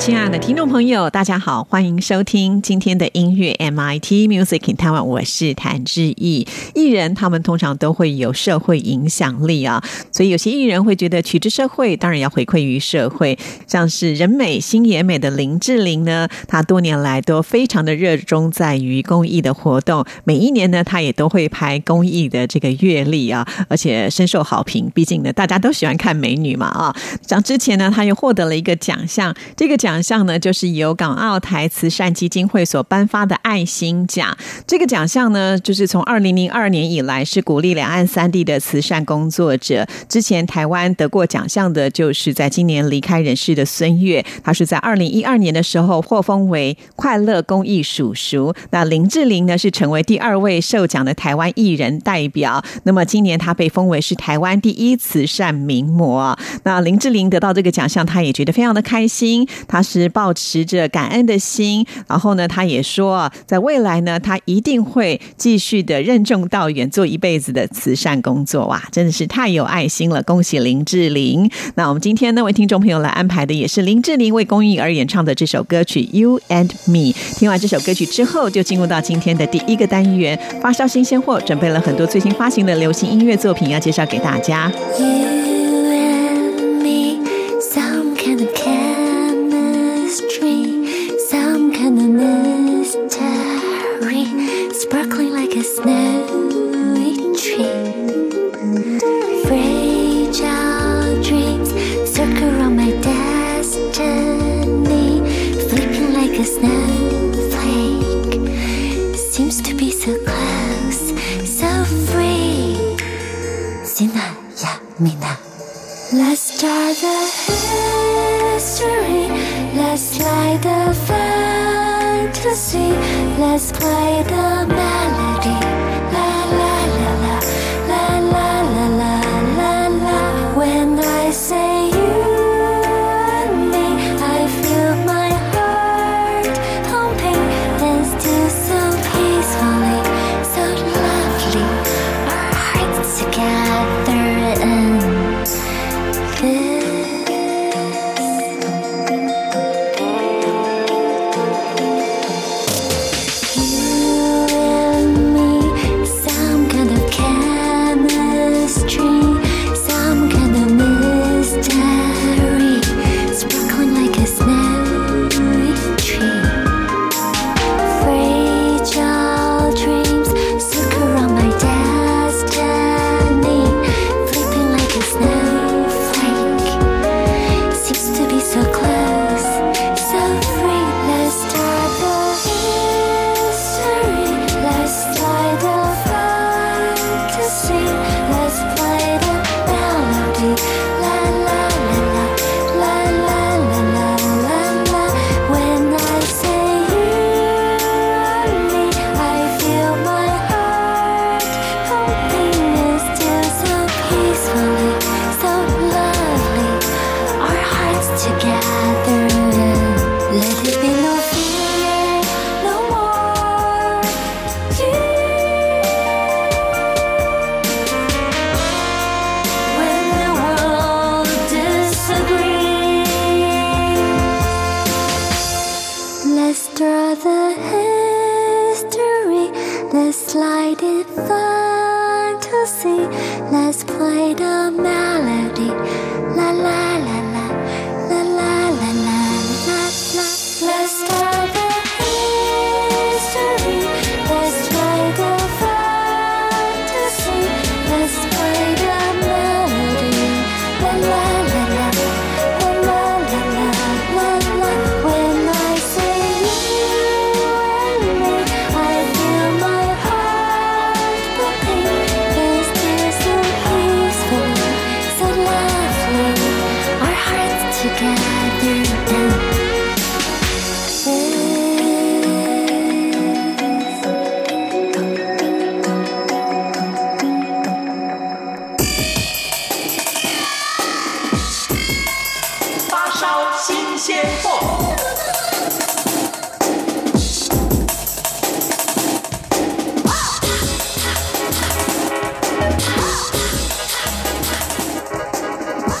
亲爱的听众朋友，大家好，欢迎收听今天的音乐 MIT Music in Taiwan，我是谭志毅。艺人他们通常都会有社会影响力啊，所以有些艺人会觉得取之社会，当然要回馈于社会。像是人美心也美的林志玲呢，她多年来都非常的热衷在于公益的活动，每一年呢，她也都会拍公益的这个阅历啊，而且深受好评。毕竟呢，大家都喜欢看美女嘛啊。像之前呢，她又获得了一个奖项，这个奖。奖项呢，就是由港澳台慈善基金会所颁发的爱心奖。这个奖项呢，就是从二零零二年以来，是鼓励两岸三地的慈善工作者。之前台湾得过奖项的，就是在今年离开人世的孙悦，他是在二零一二年的时候获封为快乐公益叔叔。那林志玲呢，是成为第二位受奖的台湾艺人代表。那么今年他被封为是台湾第一慈善名模。那林志玲得到这个奖项，他也觉得非常的开心。他是保持着感恩的心，然后呢，他也说，在未来呢，他一定会继续的任重道远，做一辈子的慈善工作。哇，真的是太有爱心了！恭喜林志玲。那我们今天呢，为听众朋友来安排的也是林志玲为公益而演唱的这首歌曲《You and Me》。听完这首歌曲之后，就进入到今天的第一个单元——发烧新鲜货，准备了很多最新发行的流行音乐作品要介绍给大家。sparkling like a snowy tree. Fragile dreams circle around my destiny, flipping like a snowflake. Seems to be so close, so free. Let's try the history. Let's light the fire. Let's play the melody.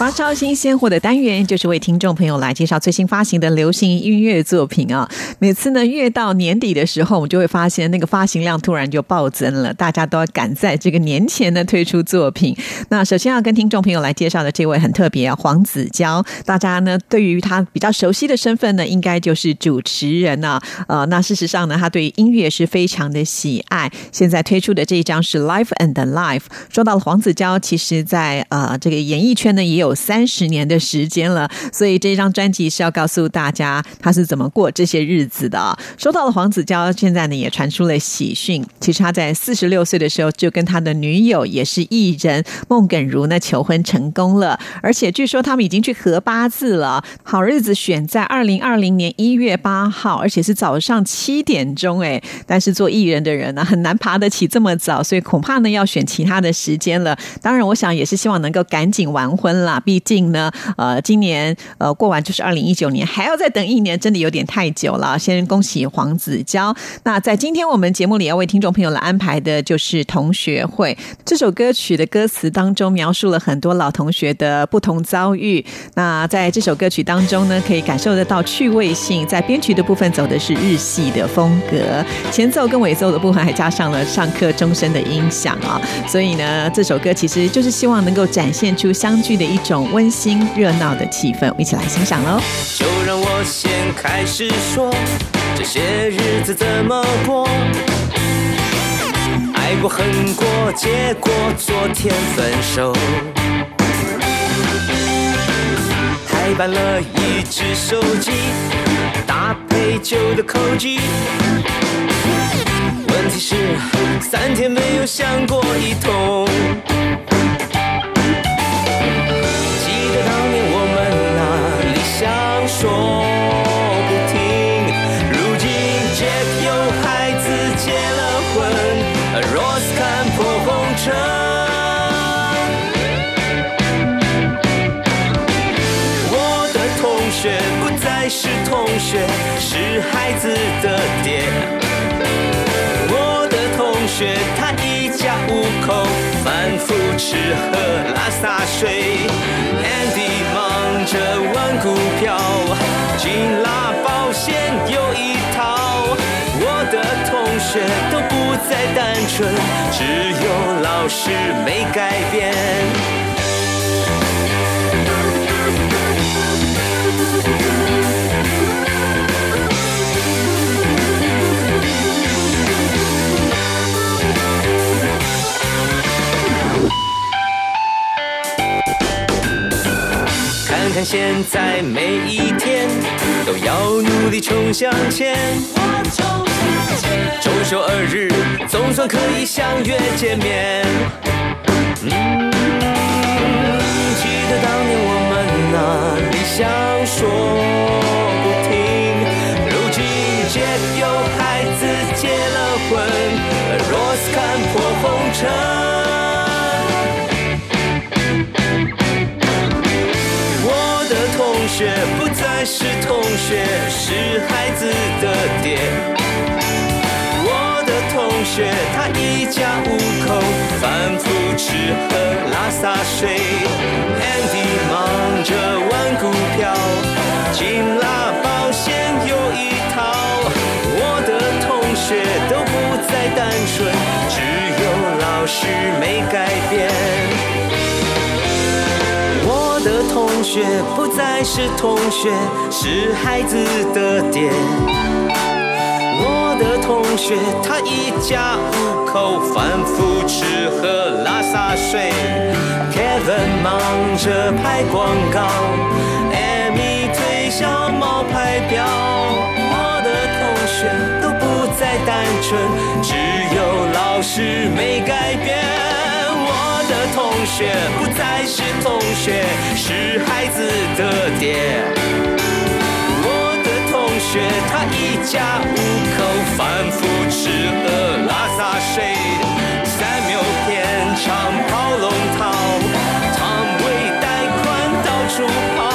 发烧新鲜货的单元就是为听众朋友来介绍最新发行的流行音乐作品啊！每次呢，越到年底的时候，我们就会发现那个发行量突然就暴增了，大家都要赶在这个年前呢推出作品。那首先要跟听众朋友来介绍的这位很特别啊，黄子佼，大家呢对于他比较熟悉的身份呢，应该就是主持人啊。呃，那事实上呢，他对音乐是非常的喜爱。现在推出的这一张是《Life and Life》。说到了黄子佼，其实在呃这个演艺圈呢也有。有三十年的时间了，所以这张专辑是要告诉大家他是怎么过这些日子的。说到了黄子佼，现在呢也传出了喜讯，其实他在四十六岁的时候就跟他的女友也是艺人孟耿如呢求婚成功了，而且据说他们已经去合八字了，好日子选在二零二零年一月八号，而且是早上七点钟。哎，但是做艺人的人呢很难爬得起这么早，所以恐怕呢要选其他的时间了。当然，我想也是希望能够赶紧完婚啦。毕竟呢，呃，今年呃过完就是二零一九年，还要再等一年，真的有点太久了。先恭喜黄子佼。那在今天我们节目里要为听众朋友来安排的就是《同学会》这首歌曲的歌词当中，描述了很多老同学的不同遭遇。那在这首歌曲当中呢，可以感受得到趣味性。在编曲的部分走的是日系的风格，前奏跟尾奏的部分还加上了上课钟声的音响啊。所以呢，这首歌其实就是希望能够展现出相聚的一种种。温馨热闹的气氛，一起来欣赏喽！就让我先开始说，这些日子怎么过？爱过恨过，结果昨天分手。台办了一只手机，搭配旧的口机。问题是，三天没有想过一通。学，是孩子的爹。我的同学他一家五口，反复吃喝拉撒睡。Andy 忙着玩股票。金拉保险有一套，我的同学都不再单纯，只有老师没改变。看现在每一天都要努力冲向前，周休二日总算可以相约见面。嗯，记得当年我们那理想说不停，如今杰有孩子结了婚，罗斯看破红尘。学不再是同学，是孩子的爹。我的同学，他一家五口，反复吃喝拉撒睡。Andy 忙着玩股票，金拉保险有一套。我的同学都不再单纯，只有老师没改变。同学不再是同学，是孩子的爹。我的同学他一家五口，反复吃喝拉撒睡。Kevin 忙着拍广告，Amy 推销冒牌表。我的同学都不再单纯，只有老师没改变。同学不再是同学，是孩子。的爹。我的同学他一家五口反复吃喝拉撒睡，三秒片长跑龙套，肠胃带宽到处跑。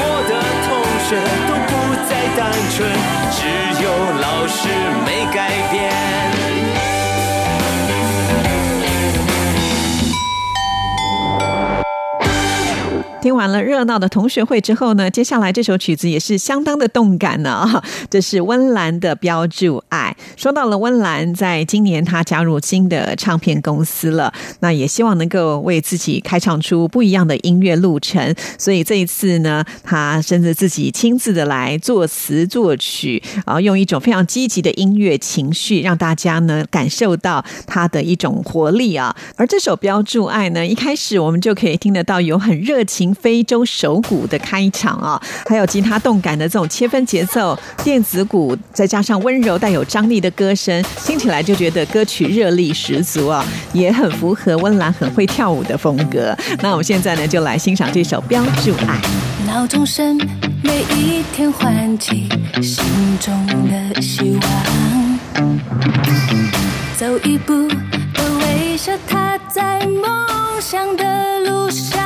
我的同学都不再单纯，只有老师没改变。听完了热闹的同学会之后呢，接下来这首曲子也是相当的动感呢啊！这是温岚的《标注爱》。说到了温岚，在今年她加入新的唱片公司了，那也希望能够为自己开创出不一样的音乐路程。所以这一次呢，她甚至自己亲自的来作词作曲，然后用一种非常积极的音乐情绪，让大家呢感受到她的一种活力啊。而这首《标注爱》呢，一开始我们就可以听得到有很热情。非洲手鼓的开场啊，还有吉他动感的这种切分节奏，电子鼓再加上温柔带有张力的歌声，听起来就觉得歌曲热力十足啊，也很符合温岚很会跳舞的风格。那我们现在呢，就来欣赏这首《标注爱》。闹钟声每一天唤起心中的希望，走一步的微笑，踏在梦想的路上。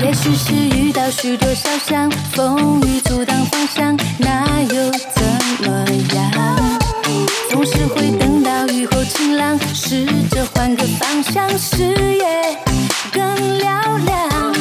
也许是遇到许多小伤，风雨阻挡方向，那又怎么样？总是会等到雨后晴朗，试着换个方向，视野更嘹亮。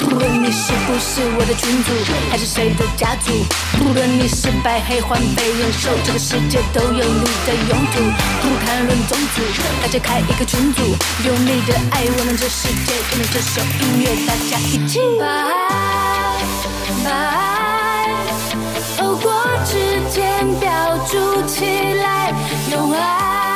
不论你是不是我的群主，还是谁的家族，不论你是白黑黄被忍受，这个世界都有你的用途。不谈论种族，大家开一个群组，用你的爱温暖这世界，跟着这首音乐，大家一起把爱，把爱透过指尖标注起来，用爱，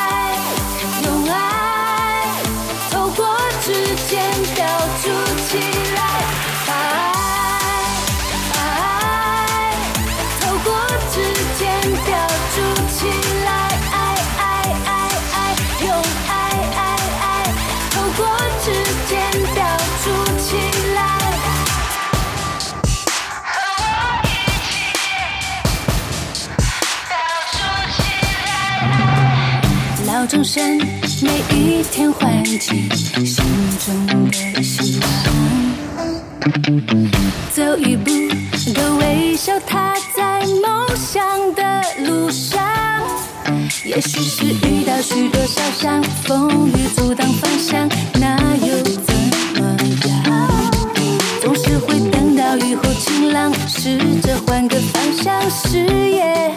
闹钟声每一天唤起心中的希望，走一步都微笑，踏在梦想的路上。也许是遇到许多小伤，风雨阻挡方向，那又怎么样？总是会等到雨后晴朗，试着换个方向，视野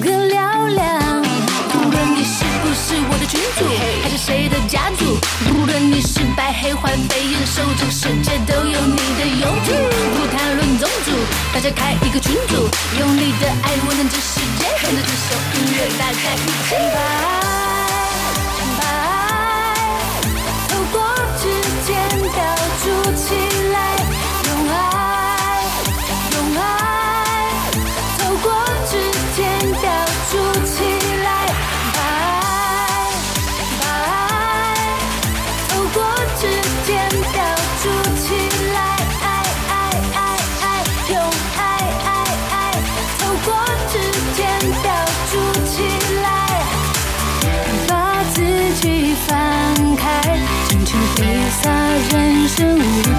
更嘹亮。环飞燕瘦，这个世界都有你的用途。不谈论宗族，大家开一个群组，用力的爱温暖这世界，跟着这首音乐，大家一起吧人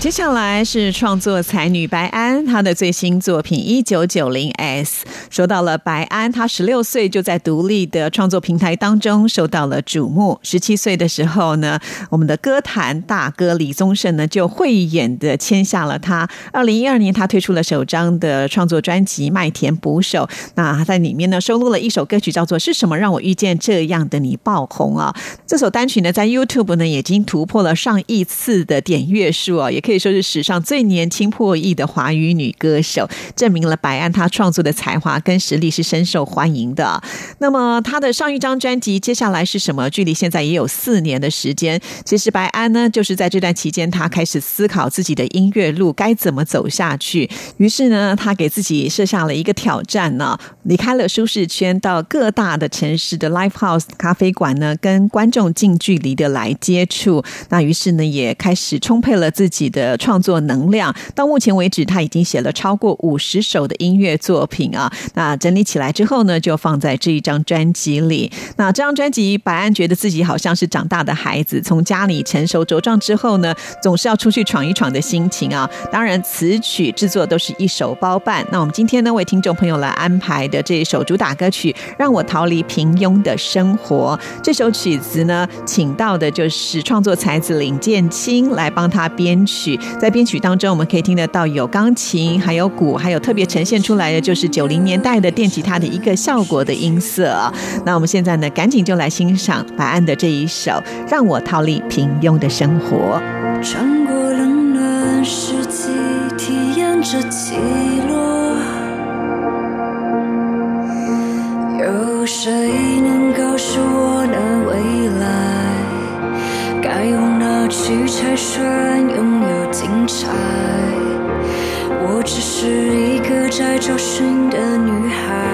接下来是创作才女白安，她的最新作品《一九九零 S》。说到了白安，她十六岁就在独立的创作平台当中受到了瞩目。十七岁的时候呢，我们的歌坛大哥李宗盛呢就慧眼的签下了她。二零一二年，她推出了首张的创作专辑《麦田捕手》，那在里面呢收录了一首歌曲，叫做《是什么让我遇见这样的你》爆红啊！这首单曲呢在 YouTube 呢已经突破了上亿次的点阅数啊，也可以。可以说是史上最年轻破亿的华语女歌手，证明了白安她创作的才华跟实力是深受欢迎的。那么她的上一张专辑接下来是什么？距离现在也有四年的时间。其实白安呢，就是在这段期间，她开始思考自己的音乐路该怎么走下去。于是呢，她给自己设下了一个挑战呢，离开了舒适圈，到各大的城市的 live house 咖啡馆呢，跟观众近距离的来接触。那于是呢，也开始充沛了自己的。的创作能量，到目前为止，他已经写了超过五十首的音乐作品啊。那整理起来之后呢，就放在这一张专辑里。那这张专辑，白安觉得自己好像是长大的孩子，从家里成熟茁壮之后呢，总是要出去闯一闯的心情啊。当然，词曲制作都是一手包办。那我们今天呢，为听众朋友来安排的这一首主打歌曲《让我逃离平庸的生活》，这首曲子呢，请到的就是创作才子林建清来帮他编曲。在编曲当中，我们可以听得到有钢琴，还有鼓，还有特别呈现出来的就是九零年代的电吉他的一个效果的音色。那我们现在呢，赶紧就来欣赏白安的这一首《让我逃离平庸的生活》。穿过冷暖四季，体验着起落，有谁能告诉我那未来该往哪去才算拥有？精彩，我只是一个在找寻的女孩，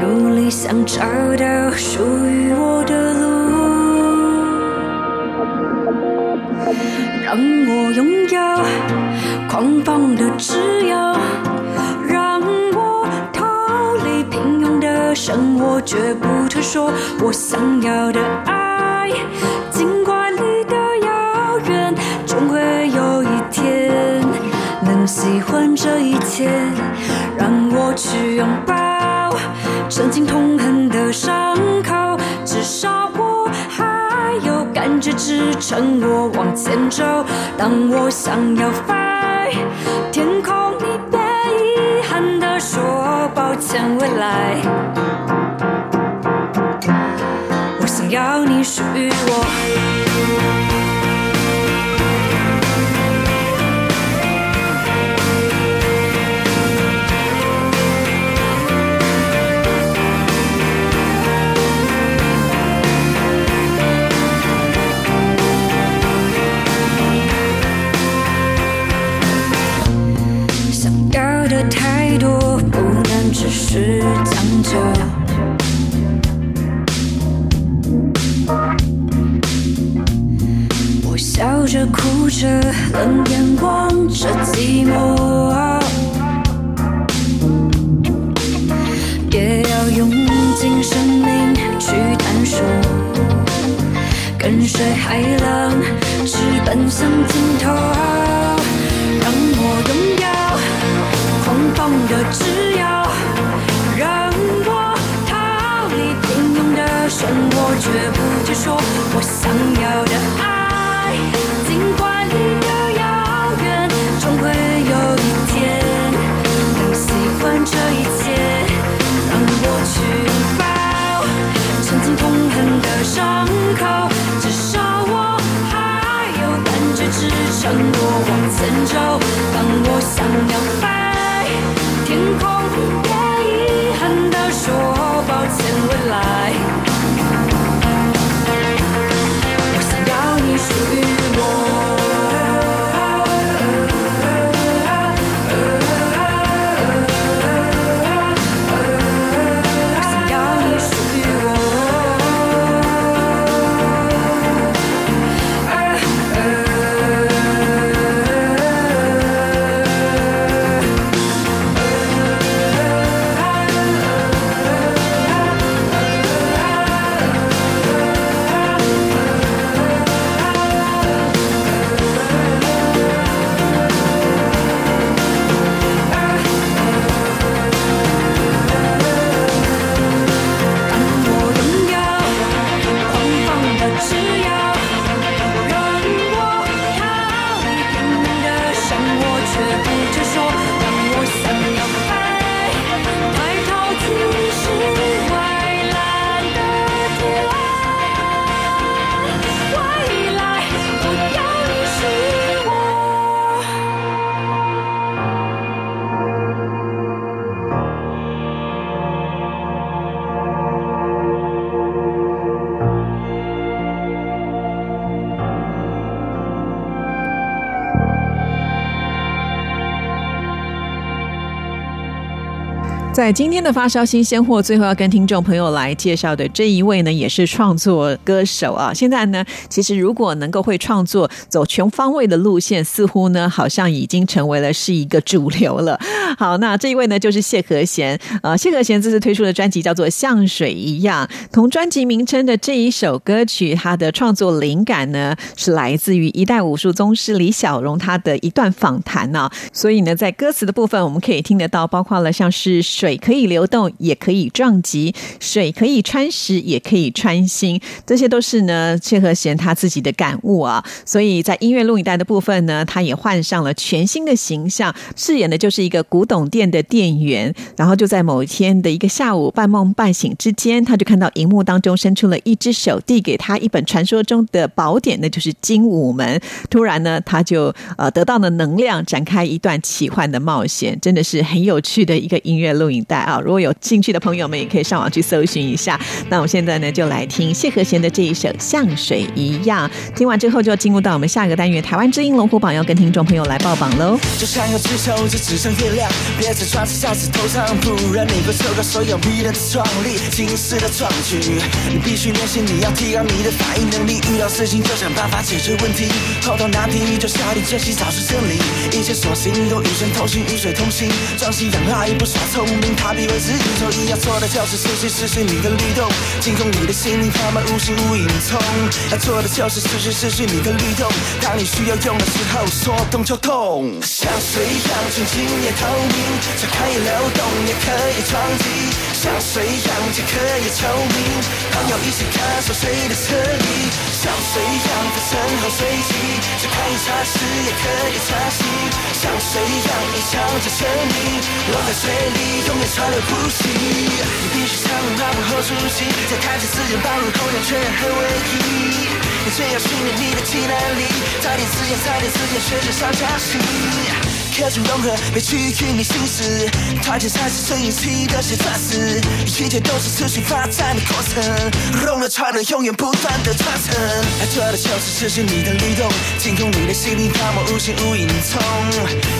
努力想找到属于我的路，让我拥有狂放的自由，让我逃离平庸的生活，绝不退缩，我想要的爱。喜欢这一切，让我去拥抱曾经痛恨的伤口。至少我还有感觉支撑我往前走。当我想要飞，天空你别遗憾地说抱歉，未来我想要你属于我。是强求，我笑着哭着，冷眼望着寂寞，也要用尽生命去探索，跟随海浪，直奔向尽头，让我拥有狂放的但我绝不退缩，我想要的爱，尽管离得遥远，终会有一天能喜欢这一切。让我去拥抱曾经痛恨的伤口，至少我还有感觉支撑我往前走。当我想要在今天的发烧新鲜货，最后要跟听众朋友来介绍的这一位呢，也是创作歌手啊。现在呢，其实如果能够会创作，走全方位的路线，似乎呢，好像已经成为了是一个主流了。好，那这一位呢，就是谢和弦。呃，谢和弦这次推出的专辑叫做《像水一样》，同专辑名称的这一首歌曲，它的创作灵感呢，是来自于一代武术宗师李小龙他的一段访谈呢。所以呢，在歌词的部分，我们可以听得到，包括了像是。水可以流动，也可以撞击；水可以穿石，也可以穿心。这些都是呢，切和弦他自己的感悟啊。所以在音乐录影带的部分呢，他也换上了全新的形象，饰演的就是一个古董店的店员。然后就在某一天的一个下午，半梦半醒之间，他就看到荧幕当中伸出了一只手，递给他一本传说中的宝典，那就是《精武门》。突然呢，他就呃得到了能量，展开一段奇幻的冒险，真的是很有趣的一个音乐录影。带啊！如果有兴趣的朋友们，也可以上网去搜寻一下。那我们现在呢，就来听谢和弦的这一首《像水一样》。听完之后，就进入到我们下个单元——台湾之音龙虎榜，要跟听众朋友来报榜喽。就像有只手指指向月亮，别再抓在小指头上，不然你会错过所有迷人的创意、惊世的壮举。你必须练习，你要提高你的反应能力，遇到事情就想办法解决问题，碰到难题就下定决心找出真理，一切所行都与神同行，与水同行，装西养爱不耍聪明。他比为自己做一要做的就是失去失去你的律动，精通你的心灵，他们无形无影踪。要做的就是失去失去你的律动，当你需要用的时候，说动就动。像水一样纯净也透明，它可以流动也可以撞击。像水一样既可以透明，朋友一起感受水的彻底。像水一样的深厚水迹，它可以擦拭也可以擦洗。像水一样一笑着生命，落在水里。永远川流不息，你必须常能把握好出息，在开启之前把入口两全合为一。你最要训练你的技能力，在你之前，在你之前学着上加心。科技融合，被区域你心思，团结才是最硬气的写钻石，一切都是持续发展的过程，融了串了，永远不断的传承。要做的就是持续你的律动，精通你的心灵，泡沫无形无影踪。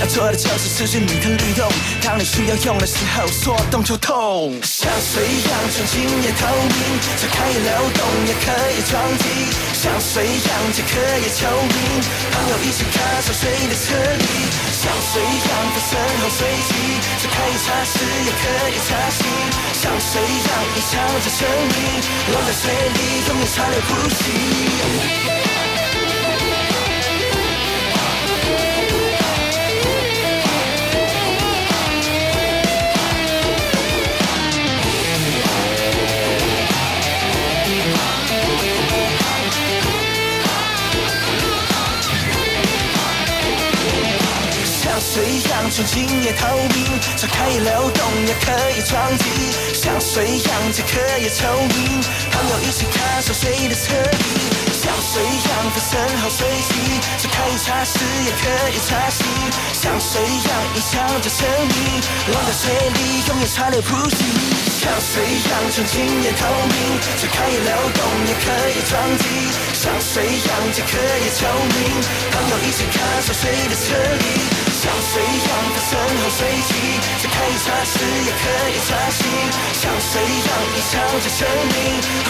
要做的就是持续你的律动，当你需要用的时候，说动就动。像水一样纯净也透明，它可以流动也可以撞击，像水一样既可以透明，朋友一起感受水的彻底。像水一样的深厚水迹，是可以擦拭也可以擦洗。像水一样隐藏着生命，落在水里永远川流不息。水一样纯净也透明，它可以流动也可以撞击，像水一样既可以透明，朋友一起感受水的彻底，像水一样的深厚水迹，它可以擦拭也可以擦洗，像水一样隐藏着生命，落在水里永远川流不息，像水一样纯净也透明，它可以流动也可以撞击，像水一样既可以透明，朋友一起感受水的彻底。像水一样的深厚水迹，是可以擦拭也可以擦洗，像水一样隐藏着生命，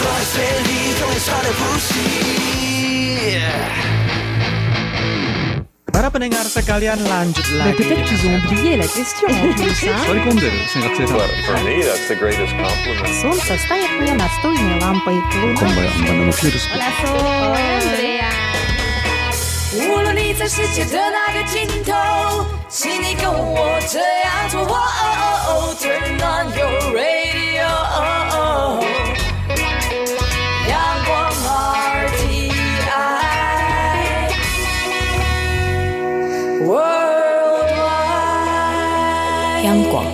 落在水里永远川流不息。Para pendengar sekalian lanjut lagi. Peut-être qu'ils ont oublié la question en plus, hein Sorry, sen katsotaan. Well, for me, that's the greatest compliment. Солнце станет мне настольной лампой. 无论你在世界的哪个尽头，请你跟我这样做。哦哦哦 Turn on your radio，阳光 RTI，Worldwide，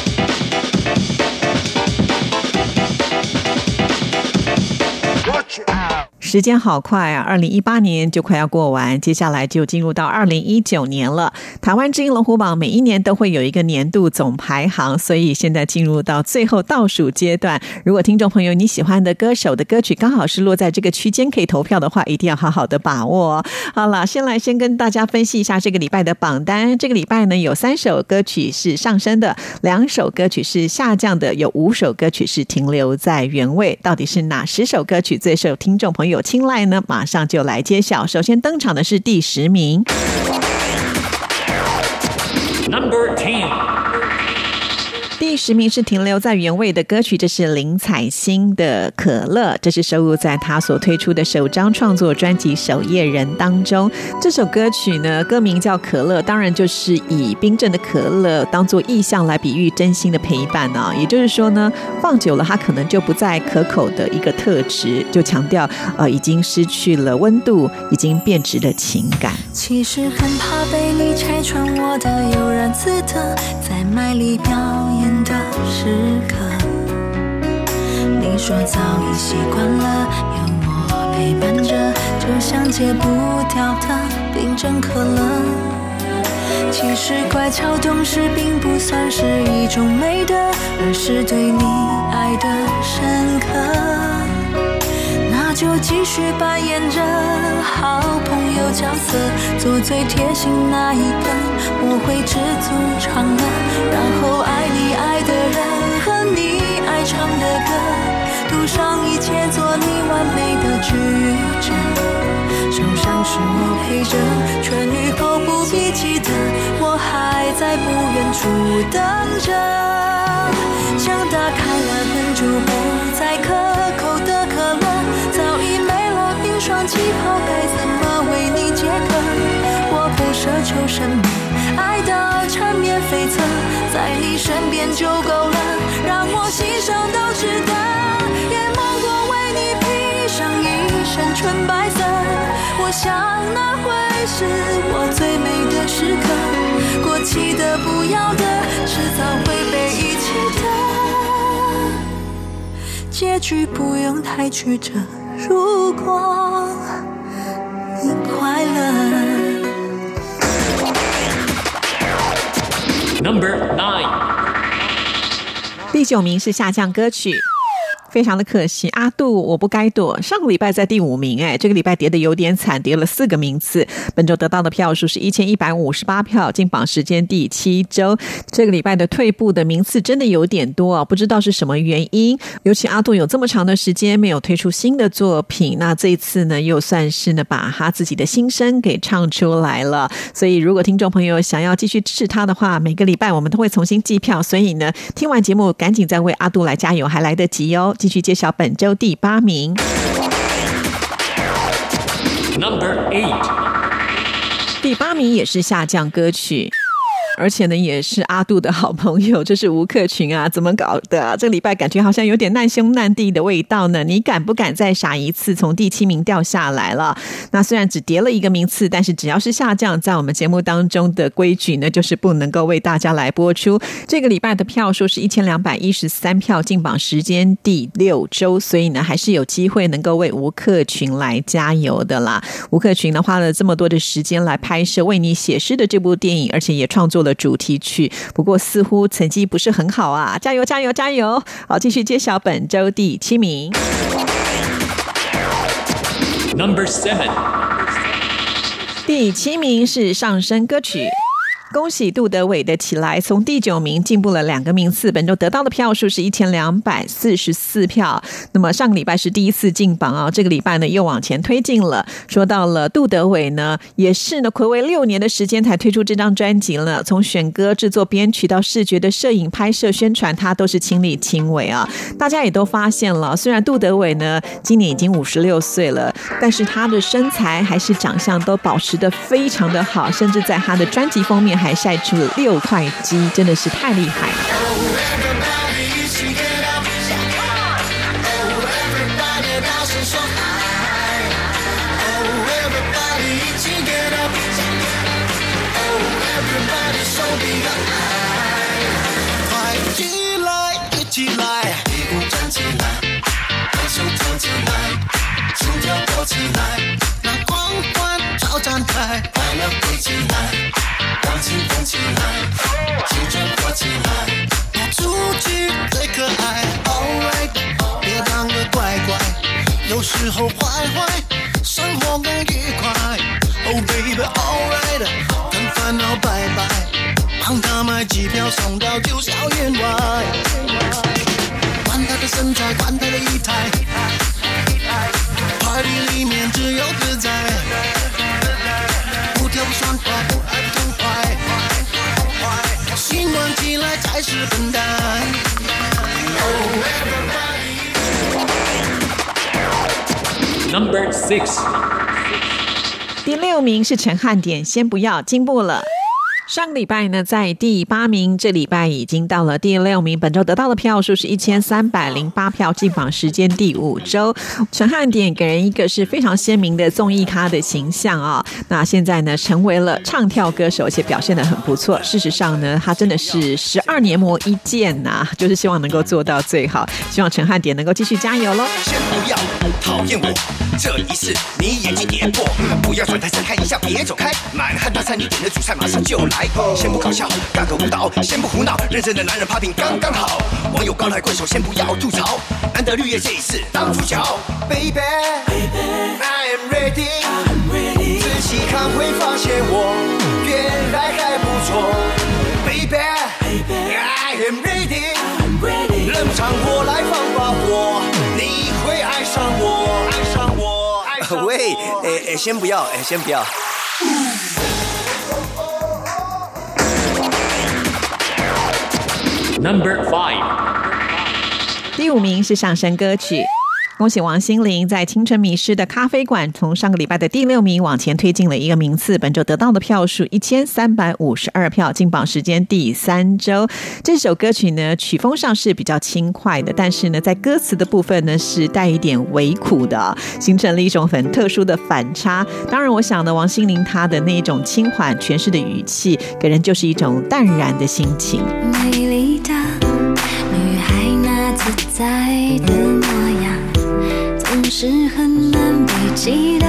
时间好快啊！二零一八年就快要过完，接下来就进入到二零一九年了。台湾之音龙虎榜每一年都会有一个年度总排行，所以现在进入到最后倒数阶段。如果听众朋友你喜欢的歌手的歌曲刚好是落在这个区间可以投票的话，一定要好好的把握。好了，先来先跟大家分析一下这个礼拜的榜单。这个礼拜呢，有三首歌曲是上升的，两首歌曲是下降的，有五首歌曲是停留在原位。到底是哪十首歌曲最受听众朋友青睐呢？马上就来揭晓。首先登场的是第十名。Number ten. 第十名是停留在原位的歌曲，这是林采欣的《可乐》，这是收录在她所推出的首张创作专辑《守夜人》当中。这首歌曲呢，歌名叫《可乐》，当然就是以冰镇的可乐当做意象来比喻真心的陪伴啊。也就是说呢，放久了它可能就不再可口的一个特质，就强调呃已经失去了温度，已经变质的情感。其实很怕被你拆穿我的悠然自得，在麦里表演的时刻。你说早已习惯了有我陪伴着，就像戒不掉的冰镇可乐。其实乖巧懂事并不算是一种美德，而是对你爱的深刻。就继续扮演着好朋友角色，做最贴心那一个，我会知足常乐，然后爱你爱的人和你爱唱的歌，赌上一切做你完美的矩阵。受伤时我陪着，痊愈后不必记得，我还在不远处等着。什么，爱到缠绵悱恻，在你身边就够了，让我牺牲都值得。也梦过为你披上一身纯白色，我想那会是我最美的时刻。过期的、不要的，迟早会被遗弃的。结局不用太曲折，如果你快乐。Number nine. 第九名是下降歌曲。非常的可惜，阿杜我不该躲。上个礼拜在第五名，哎，这个礼拜跌的有点惨，跌了四个名次。本周得到的票数是一千一百五十八票，进榜时间第七周。这个礼拜的退步的名次真的有点多啊，不知道是什么原因。尤其阿杜有这么长的时间没有推出新的作品，那这一次呢，又算是呢把他自己的心声给唱出来了。所以，如果听众朋友想要继续支持他的话，每个礼拜我们都会重新计票。所以呢，听完节目赶紧再为阿杜来加油，还来得及哦。继续揭晓本周第八名。Number eight. 第八名也是下降歌曲。而且呢，也是阿杜的好朋友，这是吴克群啊，怎么搞的、这个礼拜感觉好像有点难兄难弟的味道呢。你敢不敢再傻一次，从第七名掉下来了？那虽然只跌了一个名次，但是只要是下降，在我们节目当中的规矩呢，就是不能够为大家来播出。这个礼拜的票数是一千两百一十三票，进榜时间第六周，所以呢，还是有机会能够为吴克群来加油的啦。吴克群呢，花了这么多的时间来拍摄《为你写诗》的这部电影，而且也创作了主题曲，不过似乎成绩不是很好啊！加油，加油，加油！好，继续揭晓本周第七名。Number seven. 第七名是上升歌曲。恭喜杜德伟的起来，从第九名进步了两个名次，本周得到的票数是一千两百四十四票。那么上个礼拜是第一次进榜啊，这个礼拜呢又往前推进了。说到了杜德伟呢，也是呢，暌违六年的时间才推出这张专辑了。从选歌、制作、编曲到视觉的摄影、拍摄、宣传，他都是亲力亲为啊。大家也都发现了，虽然杜德伟呢今年已经五十六岁了，但是他的身材还是长相都保持的非常的好，甚至在他的专辑封面还晒出了六块肌真的是太厉害了。起来光环照开快乐飞起来。心跳跳起要飞起来，让心动起来，青春活起来。出去最可爱 All right，别当个乖乖，有时候坏坏，生活更愉快。Oh baby，All right，跟烦恼拜拜，帮他买机票送到九霄云外。管他的身材，管他的仪态，party 里面只有自在。number six. 第六名是陈汉典先不要进步了。上礼拜呢，在第八名，这礼拜已经到了第六名。本周得到的票数是一千三百零八票，进榜时间第五周。陈汉典给人一个是非常鲜明的综艺咖的形象啊、那现在呢，成为了唱跳歌手，而且表现的很不错。事实上呢，他真的是十二年磨一剑呐、就是希望能够做到最好。希望陈汉典能够继续加油喽。先不要讨厌我，这一次你眼睛跌破，不要转台再看一下，别走开。满汉大餐你点的主菜马上就来，先不搞笑，干个舞蹈，先不胡闹，认真的男人 popping 刚刚好。网友高抬贵手，先不要吐槽，难得绿叶这一次当主角，baby I am ready，仔细看会发现我原来还不错，baby I am ready，冷场我来放 喂，哎哎，先不要，哎，先不要。Number five，第五名是上升歌曲。恭喜王心凌在《青春迷失的咖啡馆》从上个礼拜的第六名往前推进了一个名次，本周得到的票数一千三百五十二票，进榜时间第三周。这首歌曲呢，曲风上是比较轻快的，但是呢，在歌词的部分呢是带一点微苦的，形成了一种很特殊的反差。当然，我想呢，王心凌她的那一种轻缓诠释的语气，给人就是一种淡然的心情。美丽的女孩那自在的模样，总是很难被记得。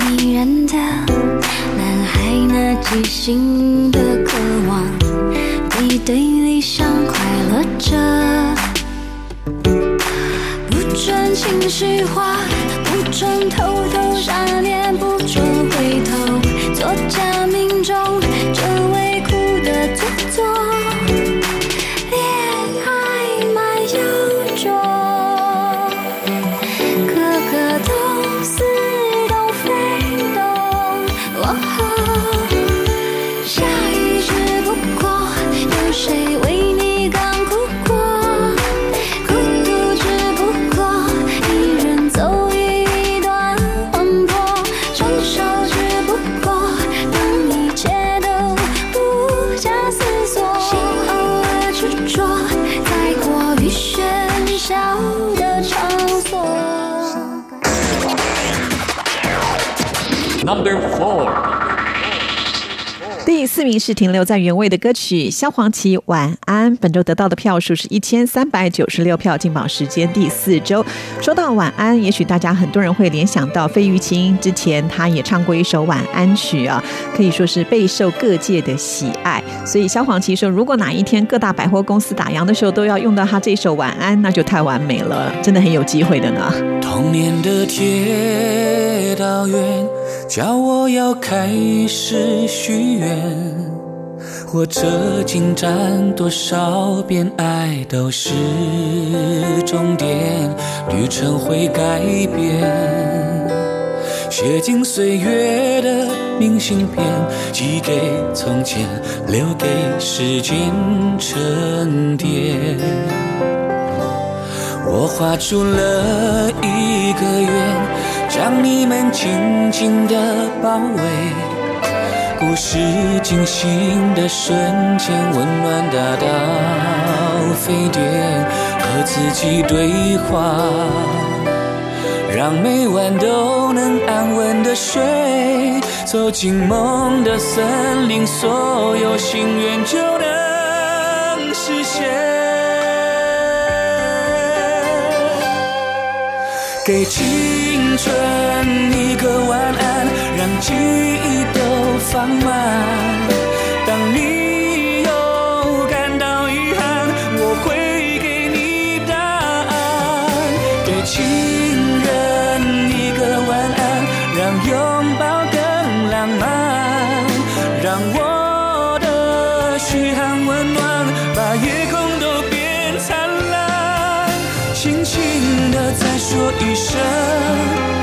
迷人的男孩那即兴的渴望，背对理想快乐着。不准情绪化，不准偷偷想念，名是停留在原位的歌曲《萧煌奇晚安》，本周得到的票数是一千三百九十六票，进榜时间第四周。说到晚安，也许大家很多人会联想到费玉清，之前他也唱过一首晚安曲啊，可以说是备受各界的喜爱。所以萧煌奇说，如果哪一天各大百货公司打烊的时候都要用到他这首晚安，那就太完美了，真的很有机会的呢。童年的街道员叫我要开始许愿，火车进站多少遍，爱都是终点，旅程会改变。写进岁月的明信片，寄给从前，留给时间沉淀。我画出了一个圆，将你们紧紧的包围。故事进行的瞬间，温暖大到沸点，和自己对话，让每晚都能安稳的睡。走进梦的森林，所有心愿就能实现。给青春一个晚安，让记忆都放慢。当你说一声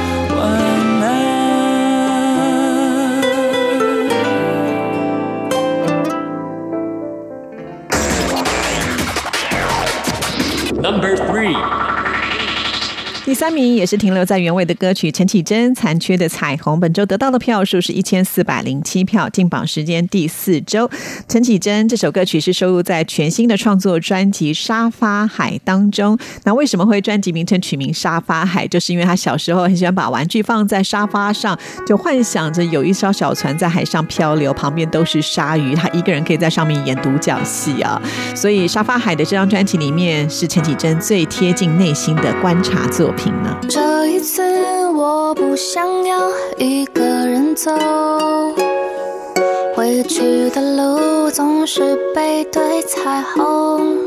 三名也是停留在原位的歌曲陈绮贞《残缺的彩虹》，本周得到的票数是一千四百零七票，进榜时间第四周。陈绮贞这首歌曲是收录在全新的创作专辑《沙发海》当中。那为什么会专辑名称取名《沙发海》？就是因为他小时候很喜欢把玩具放在沙发上，就幻想着有一艘小船在海上漂流，旁边都是鲨鱼，他一个人可以在上面演独角戏啊。所以《沙发海》的这张专辑里面是陈绮贞最贴近内心的观察作品呢。这一次我不想要一个人走，回去的路总是背对彩虹。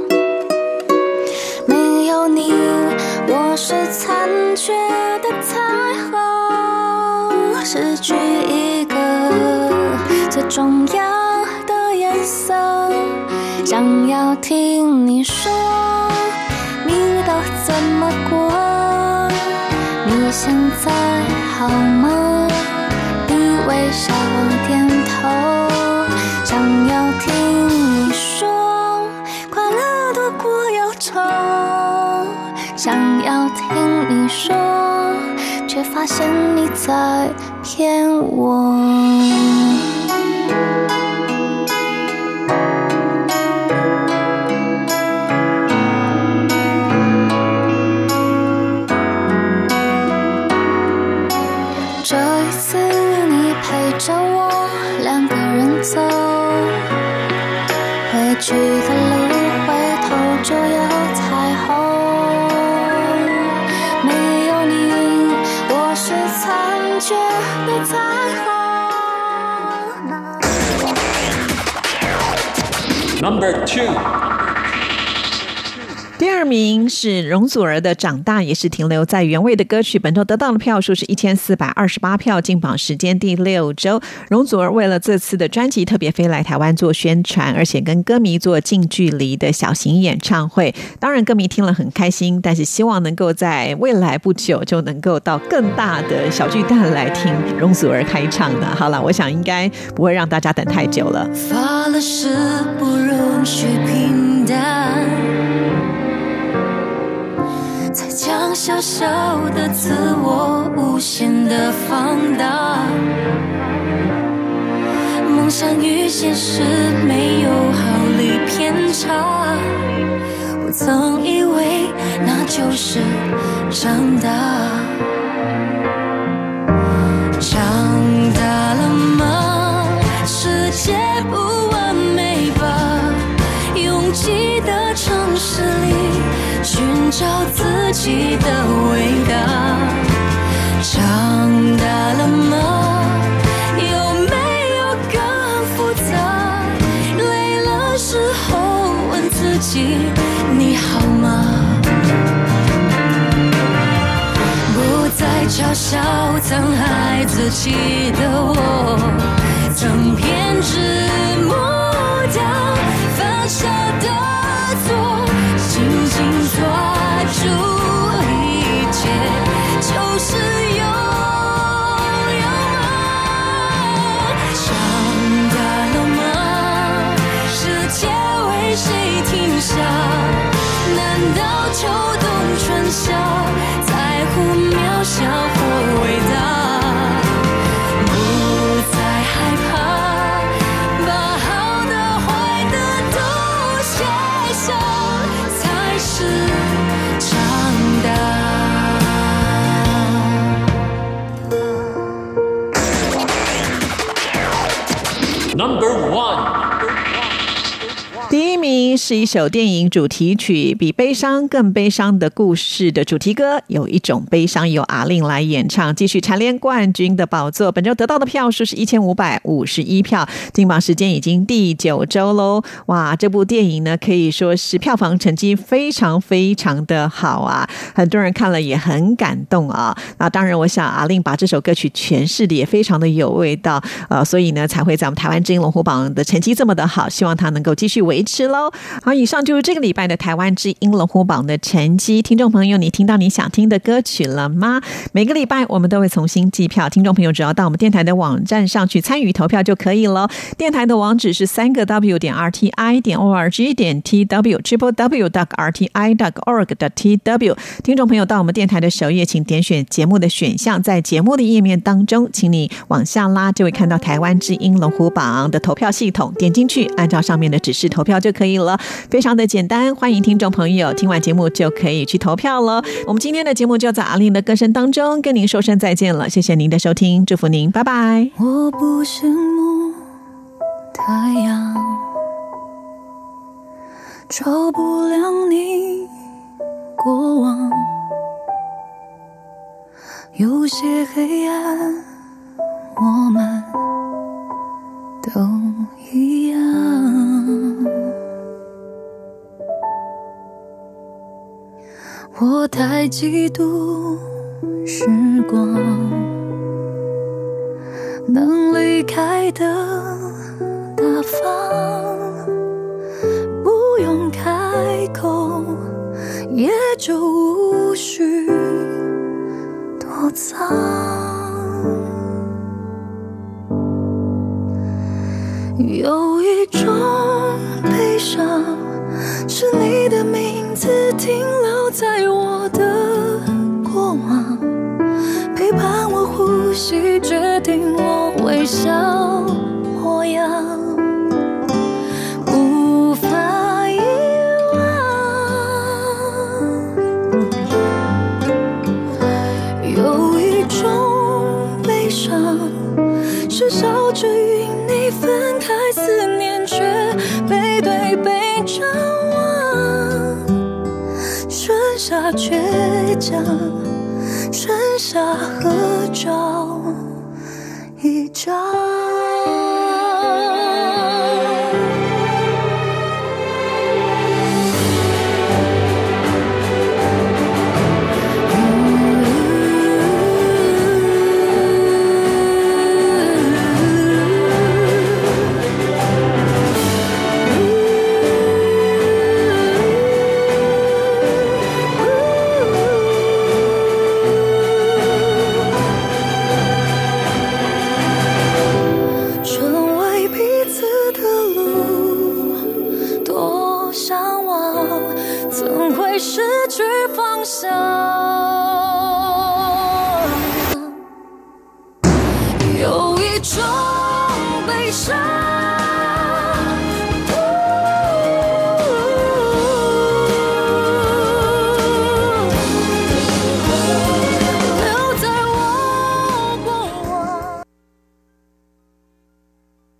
没有你，我是残缺的彩虹，失去一个最重要的颜色。想要听你说，你都怎么过？现在好吗？你微笑点头，想要听你说，快乐多过忧愁。想要听你说，却发现你在骗我。Number two. 第二名是容祖儿的《长大》，也是停留在原位的歌曲。本周得到的票数是一千四百二十八票，进榜时间第六周。容祖儿为了这次的专辑特别飞来台湾做宣传，而且跟歌迷做近距离的小型演唱会。当然，歌迷听了很开心，但是希望能够在未来不久就能够到更大的小巨蛋来听容祖儿开唱的。好了，我想应该不会让大家等太久了。发了誓不容许平淡，将小小的自我无限的放大。梦想与现实没有毫厘偏差，我曾以为那就是长大。自己的伟大。长大了吗？有没有更复杂？累了时候问自己，你好吗？不再嘲笑曾爱自己的我，曾偏执下？难道秋冬春夏，是一首电影主题曲，比悲伤更悲伤的故事的主题歌，有一种悲伤由阿令来演唱，继续蝉联冠军的宝座。本周得到的票数是一千五百五十一票，金榜时间已经第九周喽。哇，这部电影呢可以说是票房成绩非常非常的好啊，很多人看了也很感动啊。那当然，我想阿令把这首歌曲诠释的也非常的有味道，呃，所以呢才会在我们台湾之音龙虎榜的成绩这么的好，希望他能够继续维持喽。好，以上就是这个礼拜的台湾之音龙虎榜的成绩。听众朋友，你听到你想听的歌曲了吗？每个礼拜我们都会重新计票，听众朋友只要到我们电台的网站上去参与投票就可以了。电台的网址是三个 W 点 R T I 点 O R G 点 T W Triple W dot R T I dot org dot T W。听众朋友到我们电台的首页，请点选节目的选项，在节目的页面当中，请你往下拉，就会看到台湾之音龙虎榜的投票系统，点进去，按照上面的指示投票就可以了，了非常的简单。欢迎听众朋友听完节目就可以去投票了。我们今天的节目就在阿令的歌声当中跟您说声再见了，谢谢您的收听，祝福您，拜拜。我不羡慕太阳，照不亮你过往。有些黑暗，我们都一样。我太嫉妒时光，能离开的大方，不用开口，也就无需躲藏。有一种悲伤，是你的名字停留在我的过往，陪伴我呼吸，决定我微笑模样，无法遗忘。有一种悲伤，是笑着